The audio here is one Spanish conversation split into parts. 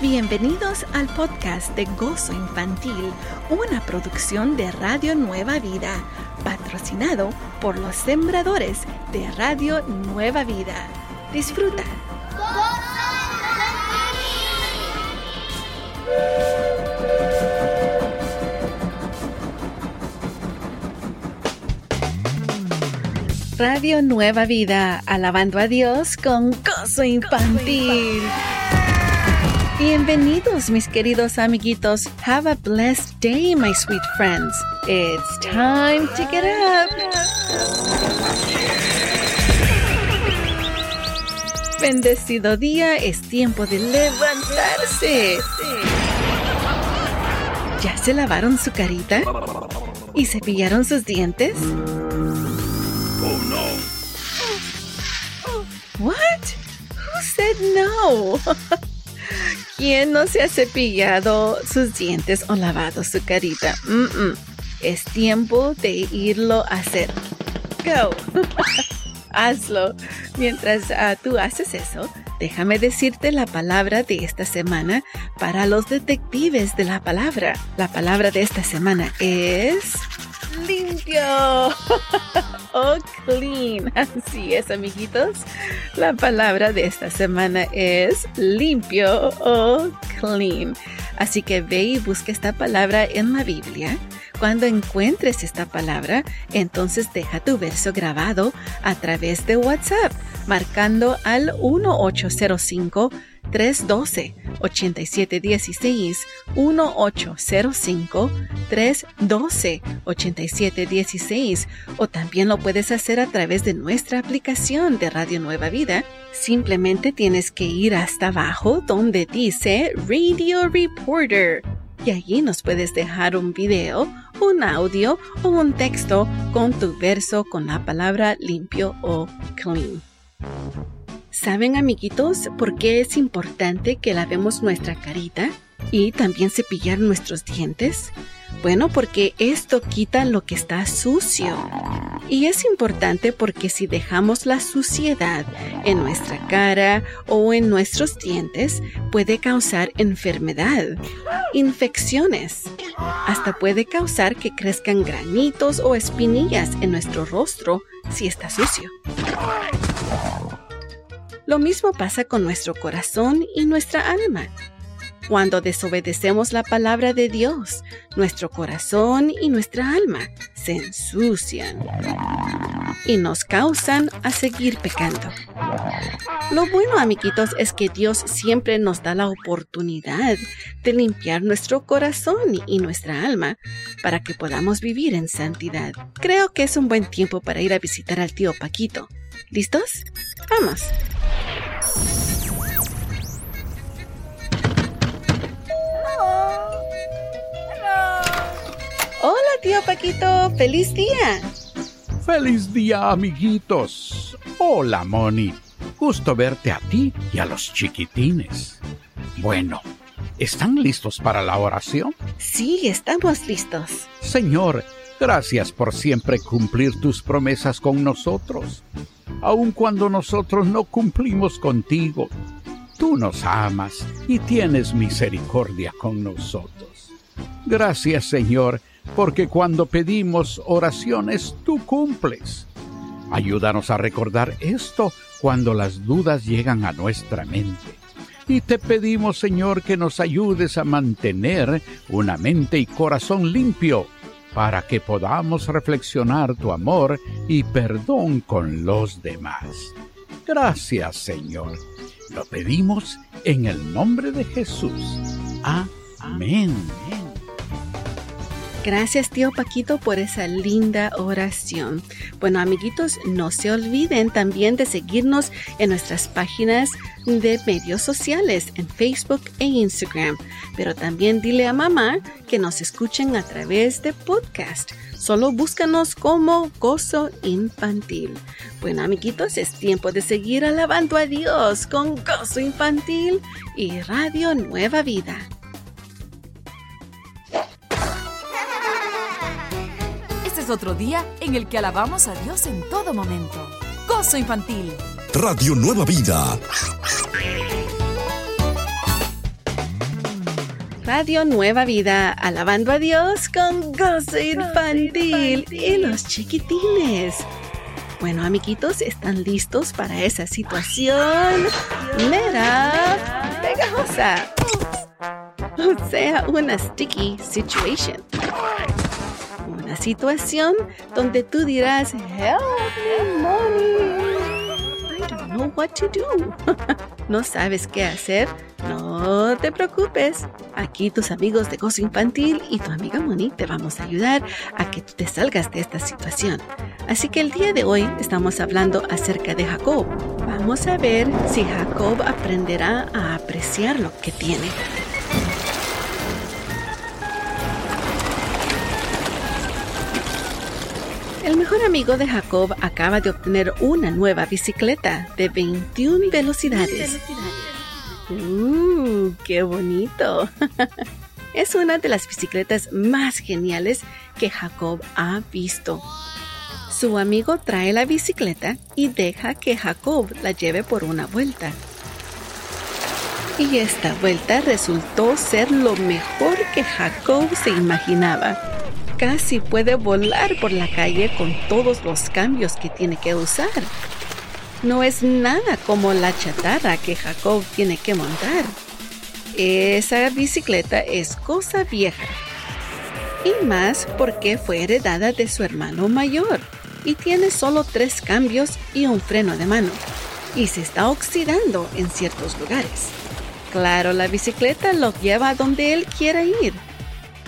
Bienvenidos al podcast de Gozo Infantil, una producción de Radio Nueva Vida, patrocinado por los sembradores de Radio Nueva Vida. Disfruta. Radio Nueva Vida, alabando a Dios con Gozo Infantil. Bienvenidos, mis queridos amiguitos. Have a blessed day, my sweet friends. It's time to get up. Bendecido día, es tiempo de levantarse. ¿Ya se lavaron su carita? ¿Y cepillaron sus dientes? Oh no. What? Who said no? ¿Quién no se ha cepillado sus dientes o lavado su carita? Es tiempo de irlo a hacer. Go. Hazlo. Mientras ah, tú haces eso, déjame decirte la palabra de esta semana para los detectives de la palabra. La palabra de esta semana es limpio o clean. Así es, amiguitos. La palabra de esta semana es limpio o clean. Así que ve y busca esta palabra en la Biblia. Cuando encuentres esta palabra, entonces deja tu verso grabado a través de WhatsApp, marcando al 1805 312 8716 1805 312 8716 o también lo puedes hacer a través de nuestra aplicación de Radio Nueva Vida. Simplemente tienes que ir hasta abajo donde dice Radio Reporter y allí nos puedes dejar un video, un audio o un texto con tu verso con la palabra limpio o clean. ¿Saben, amiguitos, por qué es importante que lavemos nuestra carita y también cepillar nuestros dientes? Bueno, porque esto quita lo que está sucio. Y es importante porque si dejamos la suciedad en nuestra cara o en nuestros dientes, puede causar enfermedad, infecciones. Hasta puede causar que crezcan granitos o espinillas en nuestro rostro si está sucio. Lo mismo pasa con nuestro corazón y nuestra alma. Cuando desobedecemos la palabra de Dios, nuestro corazón y nuestra alma se ensucian y nos causan a seguir pecando. Lo bueno, amiguitos, es que Dios siempre nos da la oportunidad de limpiar nuestro corazón y nuestra alma para que podamos vivir en santidad. Creo que es un buen tiempo para ir a visitar al tío Paquito. ¿Listos? Vamos. Hola, tío Paquito. ¡Feliz día! Feliz día, amiguitos. Hola, Moni. Gusto verte a ti y a los chiquitines. Bueno, ¿están listos para la oración? Sí, estamos listos. Señor, gracias por siempre cumplir tus promesas con nosotros. Aun cuando nosotros no cumplimos contigo, tú nos amas y tienes misericordia con nosotros. Gracias, Señor, porque cuando pedimos oraciones, tú cumples. Ayúdanos a recordar esto cuando las dudas llegan a nuestra mente. Y te pedimos, Señor, que nos ayudes a mantener una mente y corazón limpio para que podamos reflexionar tu amor y perdón con los demás. Gracias, Señor. Lo pedimos en el nombre de Jesús. Amén. Gracias tío Paquito por esa linda oración. Bueno amiguitos, no se olviden también de seguirnos en nuestras páginas de medios sociales en Facebook e Instagram. Pero también dile a mamá que nos escuchen a través de podcast. Solo búscanos como Gozo Infantil. Bueno amiguitos, es tiempo de seguir alabando a Dios con Gozo Infantil y Radio Nueva Vida. Otro día en el que alabamos a Dios en todo momento. Gozo infantil. Radio Nueva Vida. Radio Nueva Vida, alabando a Dios con gozo infantil y los chiquitines. Bueno, amiguitos, ¿están listos para esa situación? Mera pegajosa. O sea, una sticky situation. Una situación donde tú dirás, help me, mommy. I don't know what to do. ¿No sabes qué hacer? No te preocupes. Aquí tus amigos de Gozo Infantil y tu amiga Moni te vamos a ayudar a que tú te salgas de esta situación. Así que el día de hoy estamos hablando acerca de Jacob. Vamos a ver si Jacob aprenderá a apreciar lo que tiene. El mejor amigo de Jacob acaba de obtener una nueva bicicleta de 21 velocidades. ¡Uh! ¡Qué bonito! es una de las bicicletas más geniales que Jacob ha visto. Su amigo trae la bicicleta y deja que Jacob la lleve por una vuelta. Y esta vuelta resultó ser lo mejor que Jacob se imaginaba. Casi puede volar por la calle con todos los cambios que tiene que usar no es nada como la chatarra que Jacob tiene que montar. Esa bicicleta es cosa vieja. Y más porque fue heredada de su hermano mayor y tiene solo tres cambios y un freno de mano. Y se está oxidando en ciertos lugares. Claro, la bicicleta lo lleva a donde él quiera ir,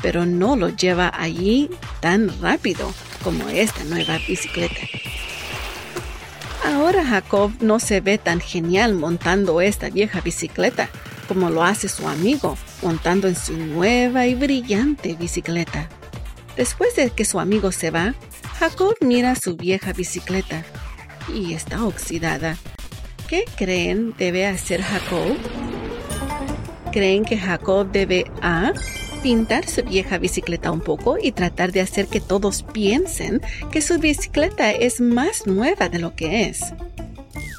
pero no lo lleva allí tan rápido como esta nueva bicicleta. Ahora Jacob no se ve tan genial montando esta vieja bicicleta como lo hace su amigo montando en su nueva y brillante bicicleta. Después de que su amigo se va, Jacob mira su vieja bicicleta y está oxidada. ¿Qué creen debe hacer Jacob? ¿Creen que Jacob debe A pintar su vieja bicicleta un poco y tratar de hacer que todos piensen que su bicicleta es más nueva de lo que es.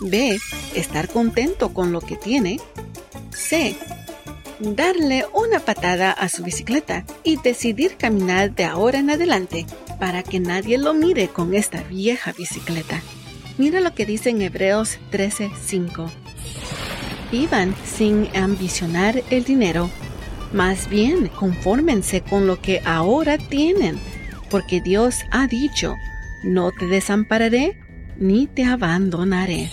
B. Estar contento con lo que tiene. C. Darle una patada a su bicicleta y decidir caminar de ahora en adelante para que nadie lo mire con esta vieja bicicleta. Mira lo que dice en Hebreos 13:5. Vivan sin ambicionar el dinero más bien, confórmense con lo que ahora tienen, porque Dios ha dicho, no te desampararé ni te abandonaré.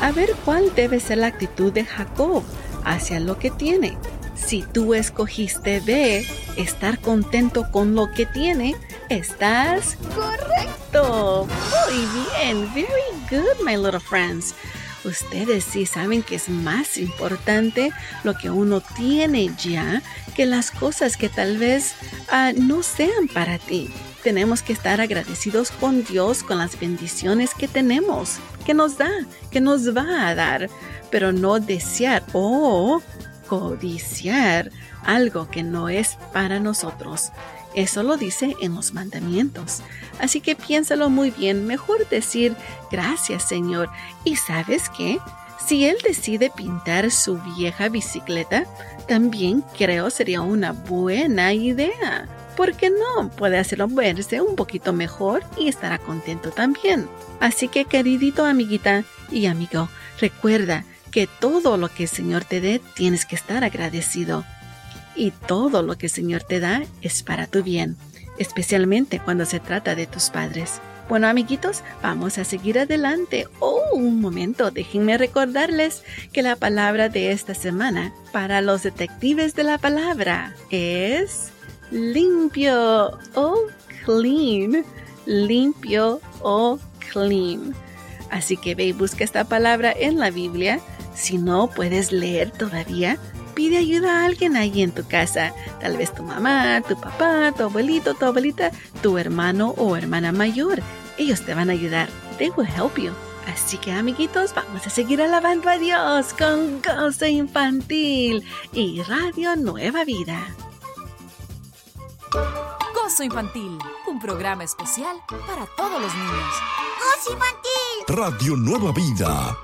A ver cuál debe ser la actitud de Jacob hacia lo que tiene. Si tú escogiste B, estar contento con lo que tiene, estás correcto. Muy bien, very good, my little friends. Ustedes sí saben que es más importante lo que uno tiene ya que las cosas que tal vez ah, no sean para ti. Tenemos que estar agradecidos con Dios con las bendiciones que tenemos, que nos da, que nos va a dar, pero no desear o codiciar algo que no es para nosotros. Eso lo dice en los mandamientos. Así que piénsalo muy bien. Mejor decir gracias Señor. ¿Y sabes qué? Si Él decide pintar su vieja bicicleta, también creo sería una buena idea. ¿Por qué no? Puede hacerlo verse un poquito mejor y estará contento también. Así que queridito amiguita y amigo, recuerda que todo lo que el Señor te dé tienes que estar agradecido y todo lo que el Señor te da es para tu bien, especialmente cuando se trata de tus padres. Bueno, amiguitos, vamos a seguir adelante. Oh, un momento, déjenme recordarles que la palabra de esta semana para los detectives de la palabra es limpio o clean. Limpio o clean. Así que ve y busca esta palabra en la Biblia. Si no puedes leer todavía, pide ayuda a alguien ahí en tu casa. Tal vez tu mamá, tu papá, tu abuelito, tu abuelita, tu hermano o hermana mayor. Ellos te van a ayudar. They will help you. Así que amiguitos, vamos a seguir alabando a Dios con Gozo Infantil y Radio Nueva Vida. Gozo Infantil, un programa especial para todos los niños. Gozo Infantil. Radio Nueva Vida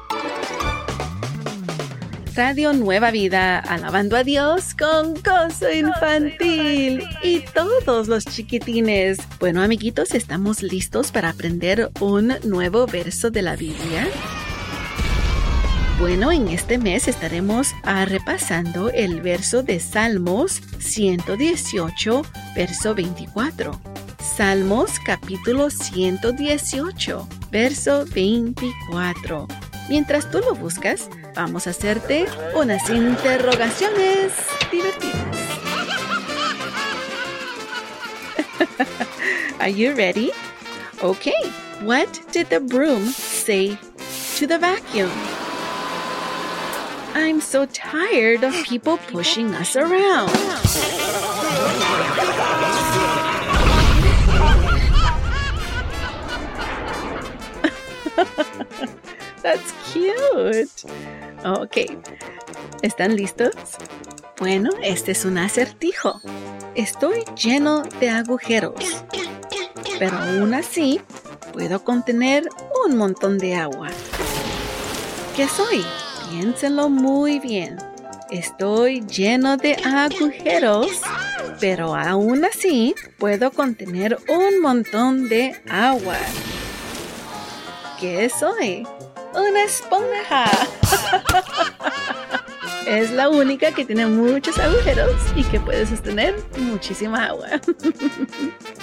Radio Nueva Vida, alabando a Dios con gozo infantil y todos los chiquitines. Bueno, amiguitos, ¿estamos listos para aprender un nuevo verso de la Biblia? Bueno, en este mes estaremos ah, repasando el verso de Salmos 118, verso 24. Salmos capítulo 118, verso 24. Mientras tú lo buscas, vamos a hacerte unas interrogaciones divertidas. Are you ready? Okay. What did the broom say to the vacuum? I'm so tired of people pushing us around. That's cute. Ok. ¿Están listos? Bueno, este es un acertijo. Estoy lleno de agujeros, pero aún así puedo contener un montón de agua. ¿Qué soy? Piénsenlo muy bien. Estoy lleno de agujeros, pero aún así puedo contener un montón de agua. ¿Qué soy? Una esponja. es la única que tiene muchos agujeros y que puede sostener muchísima agua.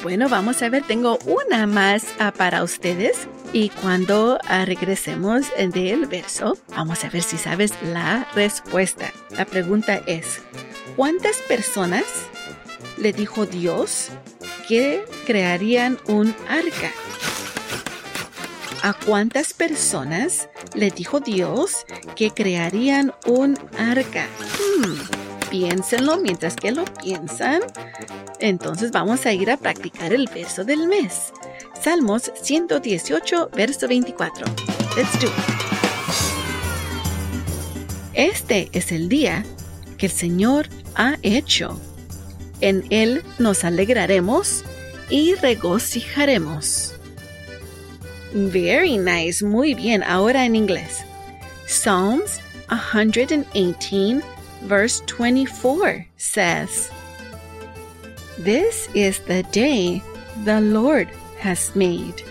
bueno, vamos a ver, tengo una más ah, para ustedes y cuando ah, regresemos del verso, vamos a ver si sabes la respuesta. La pregunta es, ¿cuántas personas le dijo Dios que crearían un arca? ¿A cuántas personas le dijo Dios que crearían un arca? Hmm, piénsenlo mientras que lo piensan. Entonces vamos a ir a practicar el verso del mes. Salmos 118, verso 24. Let's do it. Este es el día que el Señor ha hecho. En Él nos alegraremos y regocijaremos. Very nice, muy bien. Ahora en inglés. Psalms 118, verse 24 says, This is the day the Lord has made.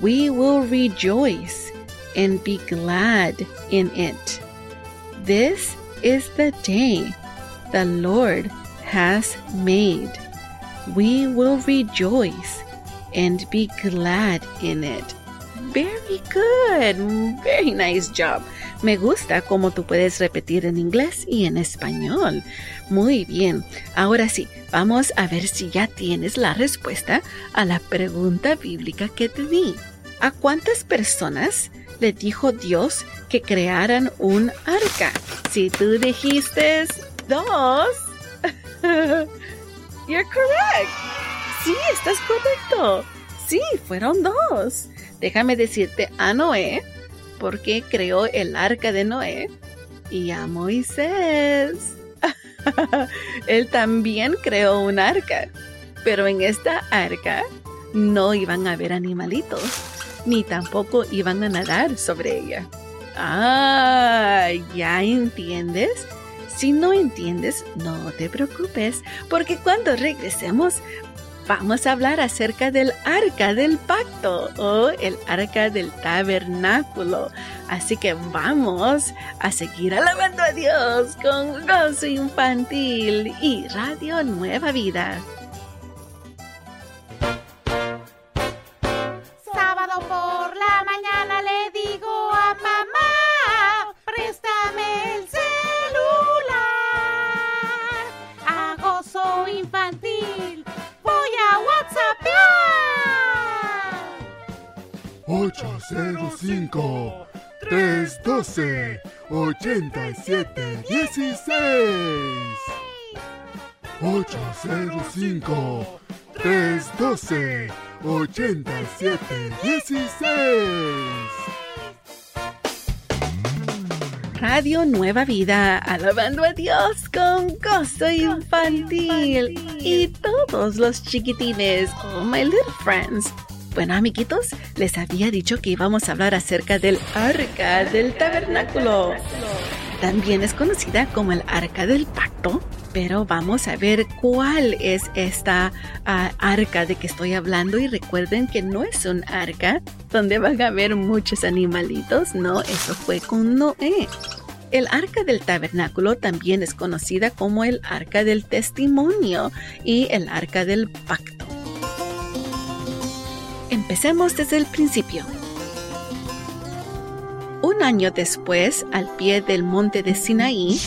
We will rejoice and be glad in it. This is the day the Lord has made. We will rejoice and be glad in it. Very good. Very nice job. Me gusta cómo tú puedes repetir en inglés y en español. Muy bien. Ahora sí, vamos a ver si ya tienes la respuesta a la pregunta bíblica que te di. ¿A cuántas personas le dijo Dios que crearan un arca? Si tú dijiste dos, you're correct. Sí, estás correcto. Sí, fueron dos. Déjame decirte a Noé, porque creó el arca de Noé, y a Moisés. Él también creó un arca, pero en esta arca no iban a haber animalitos, ni tampoco iban a nadar sobre ella. Ah, ¿ya entiendes? Si no entiendes, no te preocupes, porque cuando regresemos vamos a hablar acerca del arca del pacto o el arca del tabernáculo. Así que vamos a seguir alabando a Dios con gozo infantil y Radio Nueva Vida. Cinco, 312 87 16 805 312 87 16 Radio Nueva Vida, alabando a Dios con gozo infantil. Y todos los chiquitines, all my little friends. Bueno, amiguitos, les había dicho que íbamos a hablar acerca del arca del tabernáculo. también es conocida como el arca del pacto, pero vamos a ver cuál es esta ah, arca de que estoy hablando y recuerden que no es un arca donde van a haber muchos animalitos, no, eso fue con Noé. El arca del tabernáculo también es conocida como el arca del testimonio y el arca del pacto. Empecemos desde el principio. Un año después, al pie del monte de Sinaí,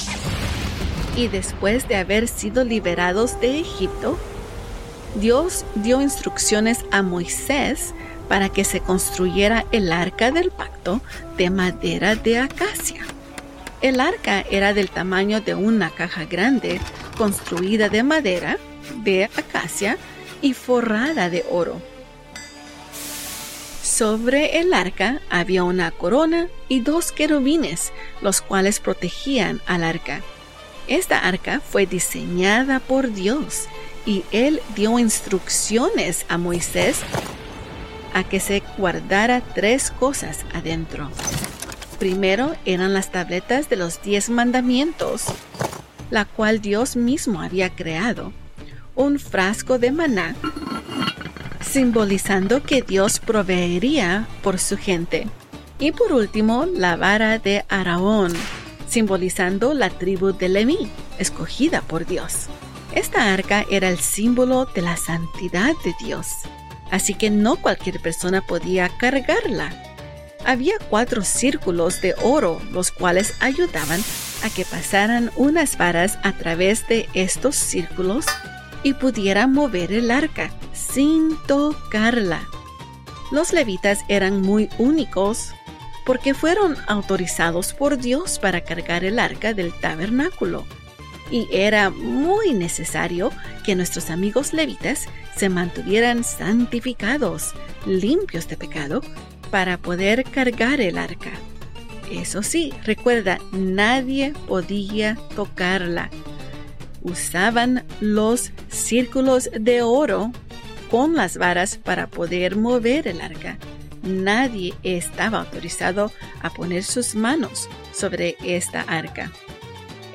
y después de haber sido liberados de Egipto, Dios dio instrucciones a Moisés para que se construyera el arca del pacto de madera de acacia. El arca era del tamaño de una caja grande, construida de madera, de acacia y forrada de oro. Sobre el arca había una corona y dos querubines, los cuales protegían al arca. Esta arca fue diseñada por Dios y él dio instrucciones a Moisés a que se guardara tres cosas adentro. Primero eran las tabletas de los diez mandamientos, la cual Dios mismo había creado, un frasco de maná simbolizando que Dios proveería por su gente. Y por último, la vara de Araón, simbolizando la tribu de Leví, escogida por Dios. Esta arca era el símbolo de la santidad de Dios, así que no cualquier persona podía cargarla. Había cuatro círculos de oro, los cuales ayudaban a que pasaran unas varas a través de estos círculos y pudiera mover el arca sin tocarla. Los levitas eran muy únicos porque fueron autorizados por Dios para cargar el arca del tabernáculo. Y era muy necesario que nuestros amigos levitas se mantuvieran santificados, limpios de pecado, para poder cargar el arca. Eso sí, recuerda, nadie podía tocarla usaban los círculos de oro con las varas para poder mover el arca. Nadie estaba autorizado a poner sus manos sobre esta arca.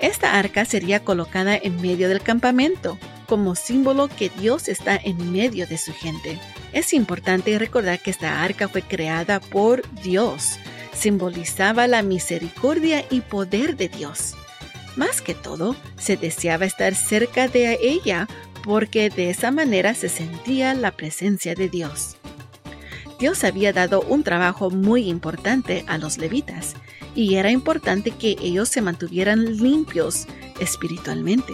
Esta arca sería colocada en medio del campamento, como símbolo que Dios está en medio de su gente. Es importante recordar que esta arca fue creada por Dios. Simbolizaba la misericordia y poder de Dios. Más que todo, se deseaba estar cerca de ella porque de esa manera se sentía la presencia de Dios. Dios había dado un trabajo muy importante a los levitas y era importante que ellos se mantuvieran limpios espiritualmente.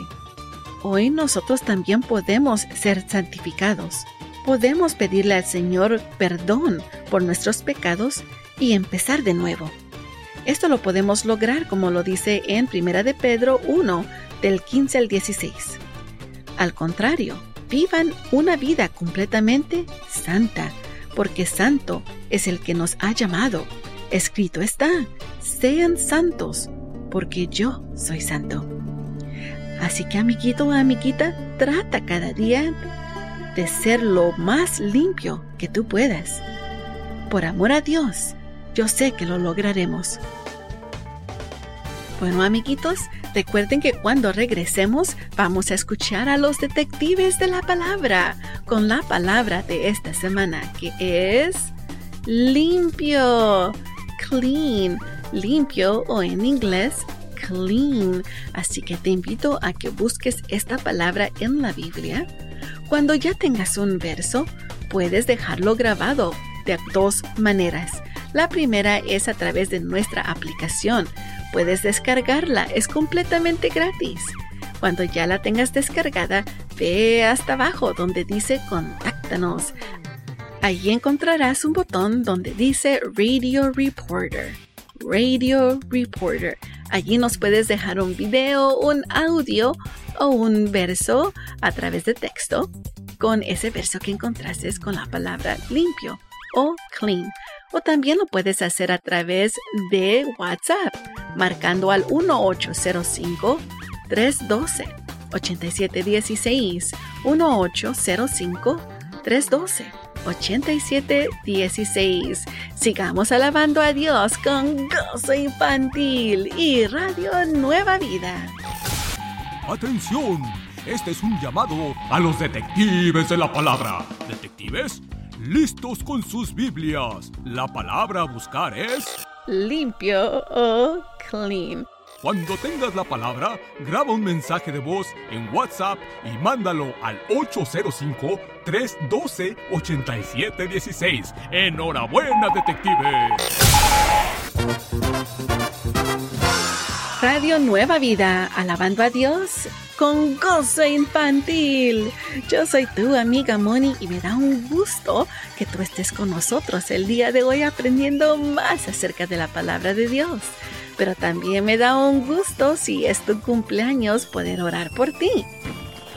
Hoy nosotros también podemos ser santificados. Podemos pedirle al Señor perdón por nuestros pecados y empezar de nuevo. Esto lo podemos lograr como lo dice en 1 de Pedro 1 del 15 al 16. Al contrario, vivan una vida completamente santa, porque santo es el que nos ha llamado. Escrito está, sean santos, porque yo soy santo. Así que amiguito o amiguita, trata cada día de ser lo más limpio que tú puedas. Por amor a Dios, yo sé que lo lograremos. Bueno, amiguitos, recuerden que cuando regresemos vamos a escuchar a los detectives de la palabra con la palabra de esta semana, que es limpio, clean, limpio o en inglés clean. Así que te invito a que busques esta palabra en la Biblia. Cuando ya tengas un verso, puedes dejarlo grabado de dos maneras. La primera es a través de nuestra aplicación. Puedes descargarla, es completamente gratis. Cuando ya la tengas descargada, ve hasta abajo donde dice Contáctanos. Allí encontrarás un botón donde dice Radio Reporter. Radio Reporter. Allí nos puedes dejar un video, un audio o un verso a través de texto con ese verso que encontraste con la palabra limpio o clean. O también lo puedes hacer a través de WhatsApp, marcando al 1805-312-8716. 1805-312. 8716. Sigamos alabando a Dios con gozo infantil y Radio Nueva Vida. ¡Atención! Este es un llamado a los detectives de la palabra. ¿Detectives? Listos con sus Biblias. La palabra a buscar es... Limpio o clean. Cuando tengas la palabra, graba un mensaje de voz en WhatsApp y mándalo al 805-312-8716. ¡Enhorabuena, detective! Radio Nueva Vida, alabando a Dios con gozo infantil. Yo soy tu amiga Moni y me da un gusto que tú estés con nosotros el día de hoy aprendiendo más acerca de la palabra de Dios. Pero también me da un gusto si es tu cumpleaños poder orar por ti.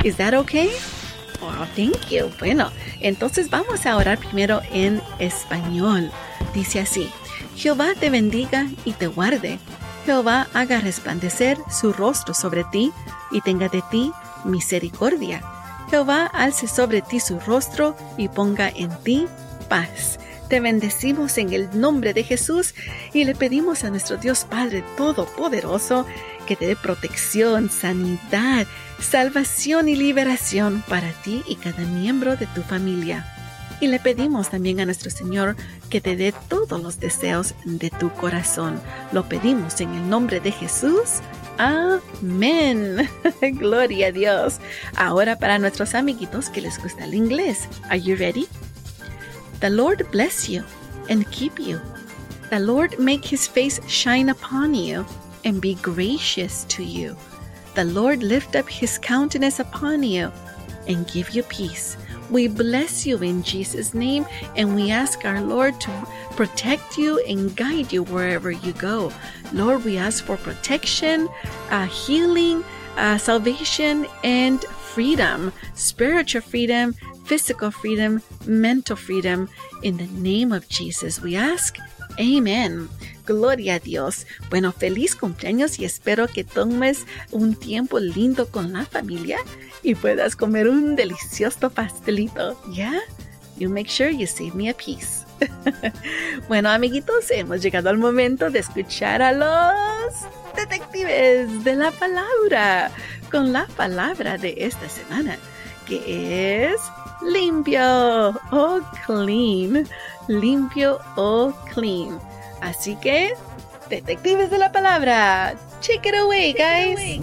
¿Is that okay? Oh, thank you. Bueno, entonces vamos a orar primero en español. Dice así: Jehová te bendiga y te guarde. Jehová haga resplandecer su rostro sobre ti y tenga de ti misericordia. Jehová alce sobre ti su rostro y ponga en ti paz. Te bendecimos en el nombre de Jesús y le pedimos a nuestro Dios Padre Todopoderoso que te dé protección, sanidad, salvación y liberación para ti y cada miembro de tu familia. Y le pedimos también a nuestro Señor que te dé todos los deseos de tu corazón. Lo pedimos en el nombre de Jesús. Amén. Gloria a Dios. Ahora para nuestros amiguitos que les gusta el inglés. Are you ready? The Lord bless you and keep you. The Lord make his face shine upon you and be gracious to you. The Lord lift up his countenance upon you and give you peace. We bless you in Jesus' name and we ask our Lord to protect you and guide you wherever you go. Lord, we ask for protection, uh, healing, uh, salvation, and freedom spiritual freedom, physical freedom, mental freedom. In the name of Jesus, we ask. Amen. Gloria a Dios. Bueno, feliz cumpleaños y espero que tomes un tiempo lindo con la familia y puedas comer un delicioso pastelito. ¿Ya? You make sure you save me a piece. bueno, amiguitos, hemos llegado al momento de escuchar a los detectives de la palabra con la palabra de esta semana, que es limpio o clean. Limpio o clean. Así que, detectives de la palabra, check it away, guys.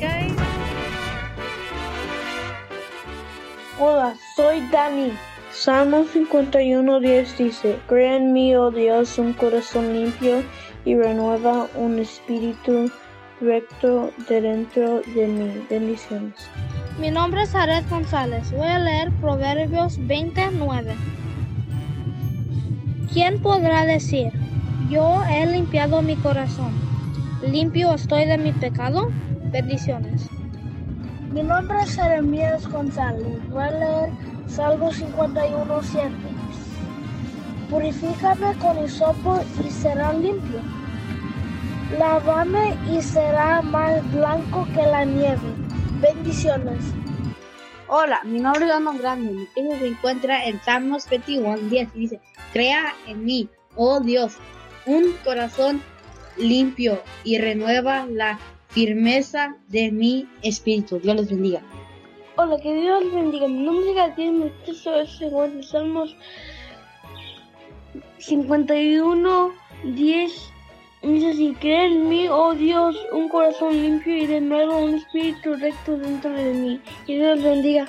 Hola, soy Dani. Salmo 51.10 dice, Crea en mí, oh Dios, un corazón limpio y renueva un espíritu recto de dentro de mí. Bendiciones. Mi nombre es Aret González. Voy a leer Proverbios 29. ¿Quién podrá decir, yo he limpiado mi corazón? ¿Limpio estoy de mi pecado? Bendiciones. Mi nombre es Jeremías González. Voy a leer Salmo 51.7. Purifícame con hisopo y será limpio. Lávame y será más blanco que la nieve. Bendiciones. Hola, mi nombre es Armando Grande. Mi se encuentra en Salmos 21, 10 y dice: Crea en mí, oh Dios, un corazón limpio y renueva la firmeza de mi espíritu. Dios les bendiga. Hola, que Dios les bendiga. Mi nombre es Gabriel, mi texto es en Salmos 51, 10. Dice así, crea en mí, oh Dios, un corazón limpio y de nuevo un espíritu recto dentro de mí. Que Dios les bendiga.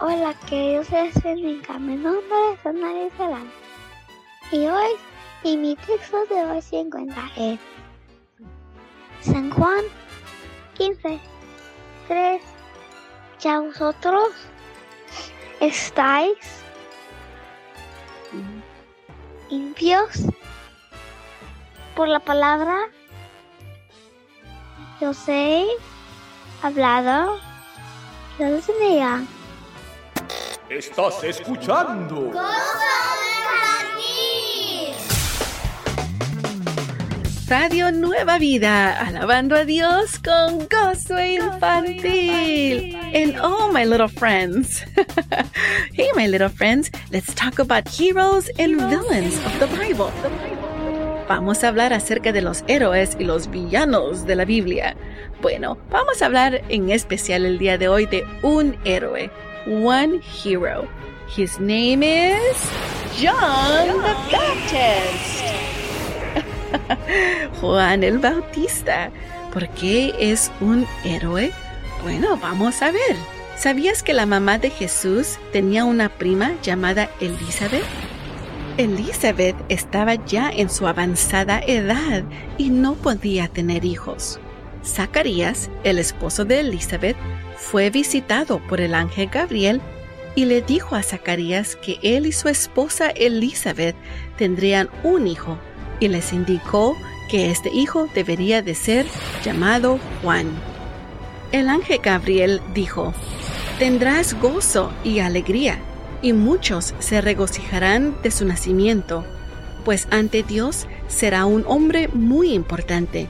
Hola, que Dios les bendiga. Mi nombre es Ana Isabel. Y hoy, y mi texto de hoy se encuentra en San Juan 15, 3. Ya vosotros estáis limpios por la palabra yo sé hablado. Dios les. Estás escuchando. Radio Nueva Vida, alabando a Dios con gozo infantil. And oh, my little friends. hey, my little friends, let's talk about heroes and villains of the Bible. Vamos a hablar acerca de los héroes y los villanos de la Biblia. Bueno, vamos a hablar en especial el día de hoy de un héroe, one hero. His name is John the Baptist. Juan el Bautista. ¿Por qué es un héroe? Bueno, vamos a ver. ¿Sabías que la mamá de Jesús tenía una prima llamada Elizabeth? Elizabeth estaba ya en su avanzada edad y no podía tener hijos. Zacarías, el esposo de Elizabeth, fue visitado por el ángel Gabriel y le dijo a Zacarías que él y su esposa Elizabeth tendrían un hijo y les indicó que este hijo debería de ser llamado Juan. El ángel Gabriel dijo, Tendrás gozo y alegría y muchos se regocijarán de su nacimiento, pues ante Dios será un hombre muy importante.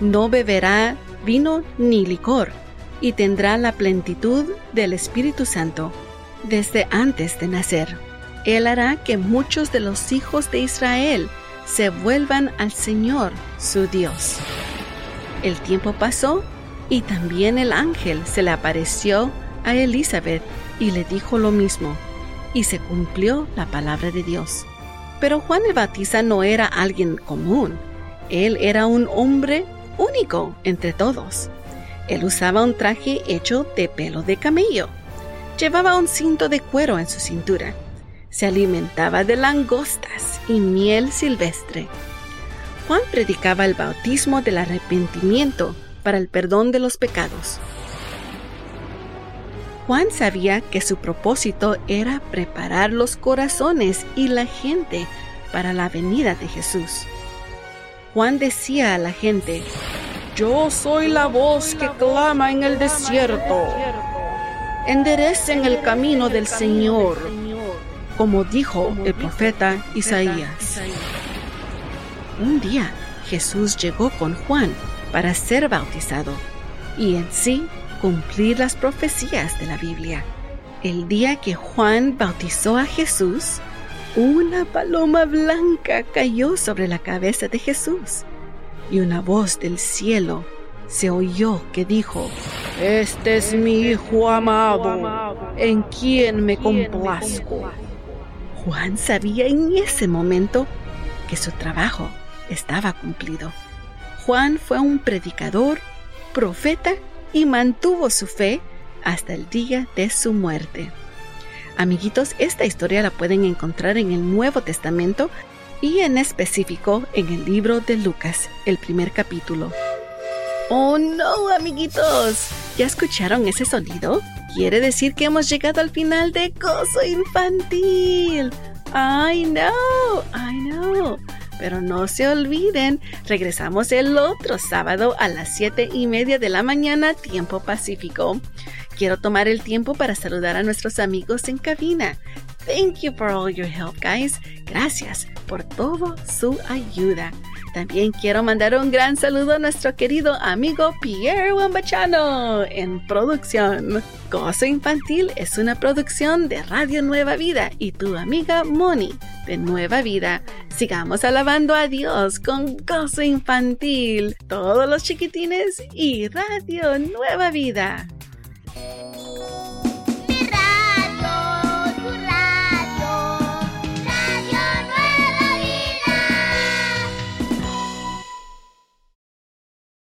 No beberá vino ni licor, y tendrá la plenitud del Espíritu Santo desde antes de nacer. Él hará que muchos de los hijos de Israel se vuelvan al Señor su Dios. El tiempo pasó y también el ángel se le apareció a Elizabeth y le dijo lo mismo y se cumplió la palabra de Dios. Pero Juan el Bautista no era alguien común. Él era un hombre único entre todos. Él usaba un traje hecho de pelo de camello. Llevaba un cinto de cuero en su cintura. Se alimentaba de langostas y miel silvestre. Juan predicaba el bautismo del arrepentimiento para el perdón de los pecados. Juan sabía que su propósito era preparar los corazones y la gente para la venida de Jesús. Juan decía a la gente, Yo soy la voz que clama en el desierto. Enderecen el camino del Señor, como dijo el profeta Isaías. Un día Jesús llegó con Juan para ser bautizado y en sí cumplir las profecías de la Biblia. El día que Juan bautizó a Jesús, una paloma blanca cayó sobre la cabeza de Jesús y una voz del cielo se oyó que dijo, Este es mi Hijo amado, en quien me complazco. Juan sabía en ese momento que su trabajo estaba cumplido. Juan fue un predicador, profeta y mantuvo su fe hasta el día de su muerte. Amiguitos, esta historia la pueden encontrar en el Nuevo Testamento y en específico en el libro de Lucas, el primer capítulo. ¡Oh no, amiguitos! ¿Ya escucharon ese sonido? Quiere decir que hemos llegado al final de Gozo Infantil. ¡Ay no! ¡Ay no! Pero no se olviden, regresamos el otro sábado a las 7 y media de la mañana, tiempo pacífico. Quiero tomar el tiempo para saludar a nuestros amigos en cabina. Thank you for all your help, guys. Gracias por toda su ayuda. También quiero mandar un gran saludo a nuestro querido amigo Pierre Wambachano en producción. Gozo Infantil es una producción de Radio Nueva Vida y tu amiga Moni de Nueva Vida. Sigamos alabando a Dios con Gozo Infantil, todos los chiquitines y Radio Nueva Vida.